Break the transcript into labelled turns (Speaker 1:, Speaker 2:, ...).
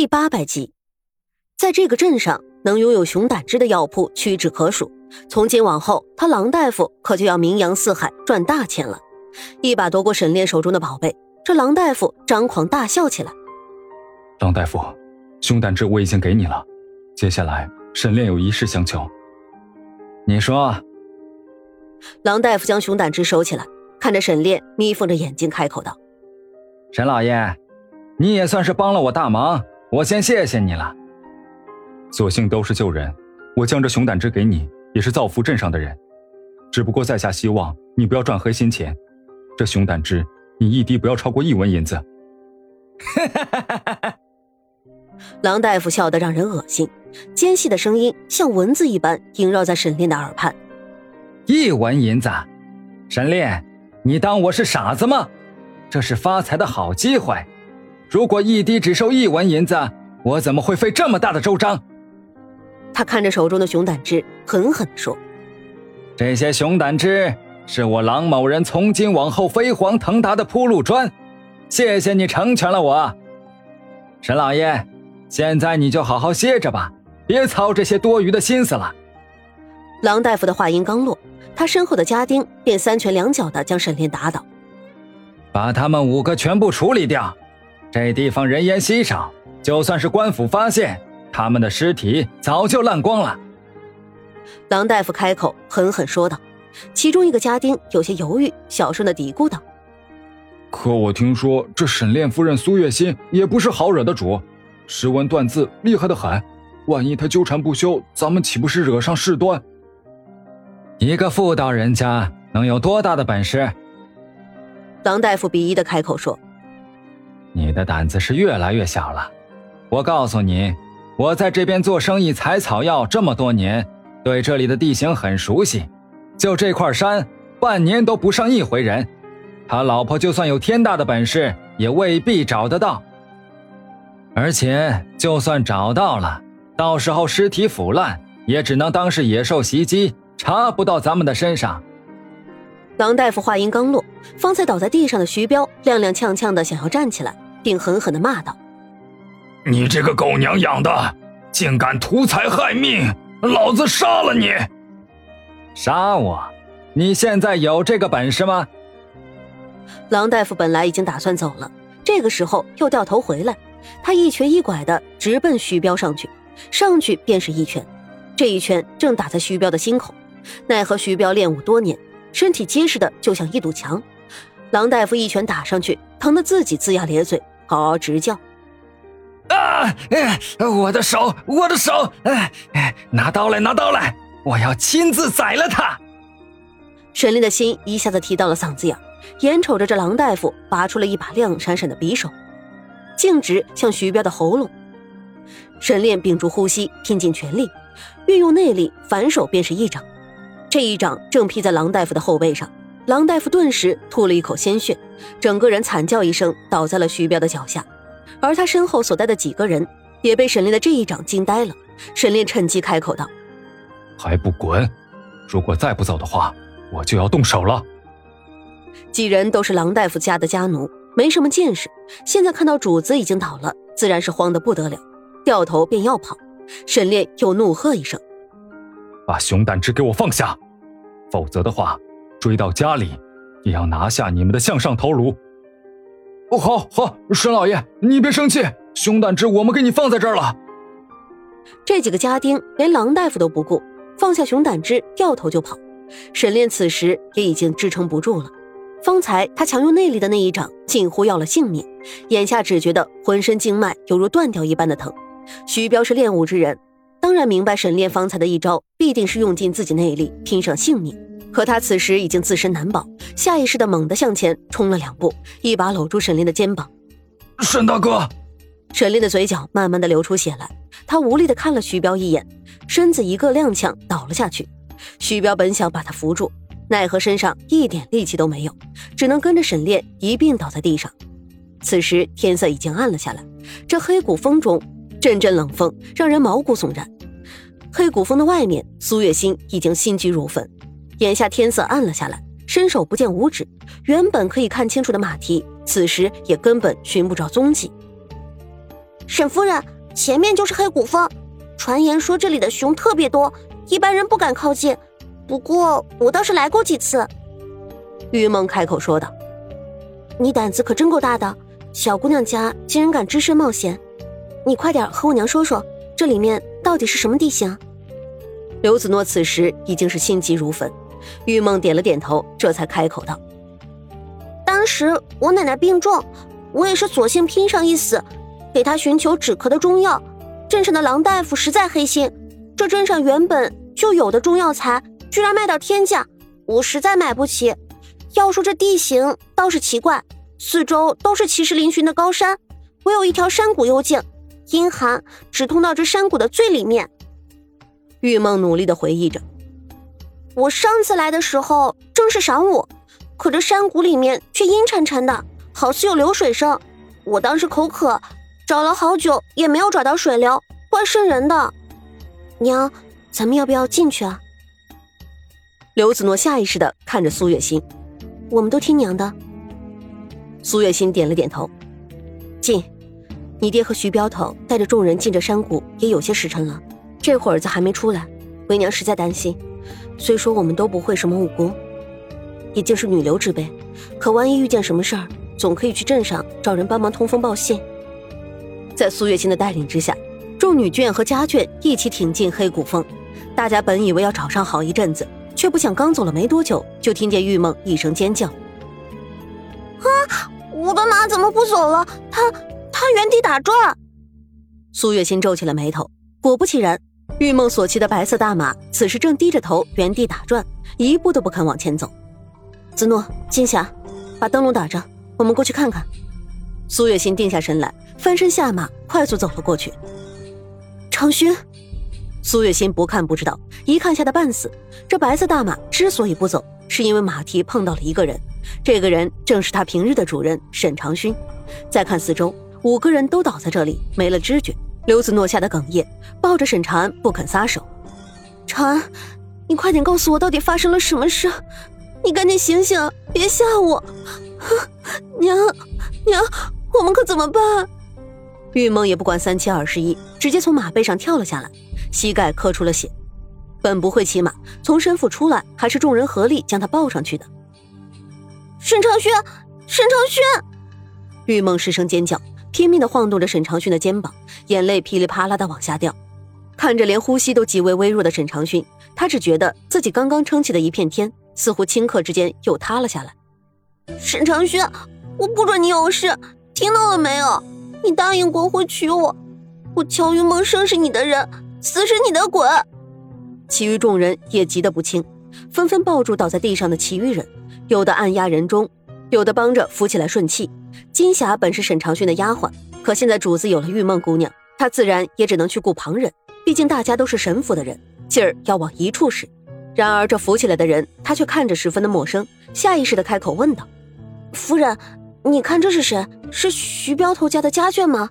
Speaker 1: 第八百集，在这个镇上，能拥有熊胆汁的药铺屈指可数。从今往后，他郎大夫可就要名扬四海，赚大钱了。一把夺过沈炼手中的宝贝，这郎大夫张狂大笑起来。
Speaker 2: 郎大夫，熊胆汁我已经给你了，接下来沈炼有一事相求。
Speaker 3: 你说。
Speaker 1: 郎大夫将熊胆汁收起来，看着沈炼，眯缝着眼睛开口道：“
Speaker 3: 沈老爷，你也算是帮了我大忙，我先谢谢你了。
Speaker 2: 所幸都是旧人，我将这熊胆汁给你，也是造福镇上的人。只不过在下希望你不要赚黑心钱，这熊胆汁你一滴不要超过一文银子。”
Speaker 3: 哈哈哈哈哈！
Speaker 1: 郎大夫笑得让人恶心，尖细的声音像蚊子一般萦绕在沈炼的耳畔。
Speaker 3: 一文银子，沈炼，你当我是傻子吗？这是发财的好机会。如果一滴只收一文银子，我怎么会费这么大的周章？
Speaker 1: 他看着手中的熊胆汁，狠狠地说：“
Speaker 3: 这些熊胆汁是我郎某人从今往后飞黄腾达的铺路砖。谢谢你成全了我，沈老爷。现在你就好好歇着吧，别操这些多余的心思了。”
Speaker 1: 郎大夫的话音刚落。他身后的家丁便三拳两脚的将沈炼打倒，
Speaker 3: 把他们五个全部处理掉。这地方人烟稀少，就算是官府发现，他们的尸体早就烂光了。
Speaker 1: 郎大夫开口狠狠说道。其中一个家丁有些犹豫，小声的嘀咕道：“
Speaker 2: 可我听说这沈炼夫人苏月心也不是好惹的主，识文断字厉害的很。万一他纠缠不休，咱们岂不是惹上事端？”
Speaker 3: 一个妇道人家能有多大的本事？
Speaker 1: 郎大夫鄙夷的开口说：“
Speaker 3: 你的胆子是越来越小了。我告诉你，我在这边做生意采草药这么多年，对这里的地形很熟悉。就这块山，半年都不上一回人。他老婆就算有天大的本事，也未必找得到。而且，就算找到了，到时候尸体腐烂，也只能当是野兽袭击。”查不到咱们的身上。
Speaker 1: 郎大夫话音刚落，方才倒在地上的徐彪踉踉跄跄的想要站起来，并狠狠的骂道：“
Speaker 4: 你这个狗娘养的，竟敢图财害命！老子杀了你！
Speaker 3: 杀我？你现在有这个本事吗？”
Speaker 1: 郎大夫本来已经打算走了，这个时候又掉头回来，他一瘸一拐的直奔徐彪上去，上去便是一拳，这一拳正打在徐彪的心口。奈何徐彪练武多年，身体结实的就像一堵墙。郎大夫一拳打上去，疼得自己龇牙咧嘴，嗷嗷直叫：“
Speaker 4: 啊！我的手，我的手！哎哎，拿刀来，拿刀来！我要亲自宰了他！”
Speaker 1: 沈炼的心一下子提到了嗓子眼，眼瞅着这狼大夫拔出了一把亮闪闪的匕首，径直向徐彪的喉咙。沈炼屏住呼吸，拼尽全力，运用内力，反手便是一掌。这一掌正劈在狼大夫的后背上，郎大夫顿时吐了一口鲜血，整个人惨叫一声倒在了徐彪的脚下，而他身后所带的几个人也被沈炼的这一掌惊呆了。沈炼趁机开口道：“
Speaker 2: 还不滚！如果再不走的话，我就要动手了。”
Speaker 1: 几人都是郎大夫家的家奴，没什么见识，现在看到主子已经倒了，自然是慌得不得了，掉头便要跑。沈炼又怒喝一声。
Speaker 2: 把熊胆汁给我放下，否则的话，追到家里也要拿下你们的项上头颅。
Speaker 4: 哦，好，好，沈老爷，你别生气，熊胆汁我们给你放在这儿了。
Speaker 1: 这几个家丁连郎大夫都不顾，放下熊胆汁，掉头就跑。沈炼此时也已经支撑不住了，方才他强用内力的那一掌近乎要了性命，眼下只觉得浑身经脉犹如断掉一般的疼。徐彪是练武之人。当然明白沈炼方才的一招必定是用尽自己内力拼上性命，可他此时已经自身难保，下意识的猛地向前冲了两步，一把搂住沈炼的肩膀。
Speaker 4: 沈大哥，
Speaker 1: 沈炼的嘴角慢慢的流出血来，他无力的看了徐彪一眼，身子一个踉跄倒了下去。徐彪本想把他扶住，奈何身上一点力气都没有，只能跟着沈炼一并倒在地上。此时天色已经暗了下来，这黑谷风中。阵阵冷风让人毛骨悚然。黑谷峰的外面，苏月心已经心急如焚。眼下天色暗了下来，伸手不见五指，原本可以看清楚的马蹄，此时也根本寻不着踪迹。
Speaker 5: 沈夫人，前面就是黑谷峰，传言说这里的熊特别多，一般人不敢靠近。不过我倒是来过几次。”
Speaker 1: 玉梦开口说道。
Speaker 5: “你胆子可真够大的，小姑娘家竟然敢只身冒险。你快点和我娘说说，这里面到底是什么地形？”
Speaker 1: 刘子诺此时已经是心急如焚。玉梦点了点头，这才开口道：“
Speaker 5: 当时我奶奶病重，我也是索性拼上一死，给她寻求止咳的中药。镇上的郎大夫实在黑心，这镇上原本就有的中药材，居然卖到天价，我实在买不起。要说这地形倒是奇怪，四周都是奇石嶙峋的高山，唯有一条山谷幽静，阴寒直通到这山谷的最里面。”
Speaker 1: 玉梦努力的回忆着。
Speaker 5: 我上次来的时候正是晌午，可这山谷里面却阴沉沉的，好似有流水声。我当时口渴，找了好久也没有找到水流，怪瘆人的。娘，咱们要不要进去啊？
Speaker 1: 刘子诺下意识的看着苏月心，
Speaker 5: 我们都听娘的。
Speaker 1: 苏月心点了点头，进。你爹和徐镖头带着众人进这山谷也有些时辰了，这会儿子还没出来，为娘实在担心。虽说我们都不会什么武功，已经是女流之辈，可万一遇见什么事儿，总可以去镇上找人帮忙通风报信。在苏月心的带领之下，众女眷和家眷一起挺进黑谷峰。大家本以为要找上好一阵子，却不想刚走了没多久，就听见玉梦一声尖叫：“
Speaker 5: 啊！我的马怎么不走了？它它原地打转！”
Speaker 1: 苏月心皱起了眉头，果不其然。玉梦所骑的白色大马，此时正低着头原地打转，一步都不肯往前走。子诺、金霞，把灯笼打着，我们过去看看。苏月心定下神来，翻身下马，快速走了过去。长勋，苏月心不看不知道，一看吓得半死。这白色大马之所以不走，是因为马蹄碰到了一个人，这个人正是他平日的主人沈长勋。再看四周，五个人都倒在这里，没了知觉。刘子诺吓得哽咽，抱着沈长安不肯撒手。
Speaker 5: 长安，你快点告诉我到底发生了什么事！你赶紧醒醒，别吓我！娘，娘，我们可怎么办？
Speaker 1: 玉梦也不管三七二十一，直接从马背上跳了下来，膝盖磕出了血。本不会骑马，从身府出来，还是众人合力将他抱上去的。
Speaker 5: 沈长轩，沈长轩！
Speaker 1: 玉梦失声尖叫。拼命的晃动着沈长勋的肩膀，眼泪噼里啪啦的往下掉。看着连呼吸都极为微弱的沈长勋，他只觉得自己刚刚撑起的一片天，似乎顷刻之间又塌了下来。
Speaker 5: 沈长勋，我不准你有事，听到了没有？你答应过会娶我，我乔云梦生是你的人，死是你的鬼。
Speaker 1: 其余众人也急得不轻，纷纷抱住倒在地上的其余人，有的按压人中，有的帮着扶起来顺气。金霞本是沈长迅的丫鬟，可现在主子有了玉梦姑娘，她自然也只能去顾旁人。毕竟大家都是沈府的人，劲儿要往一处使。然而这扶起来的人，他却看着十分的陌生，下意识的开口问道：“
Speaker 5: 夫人，你看这是谁？是徐镖头家的家眷吗？”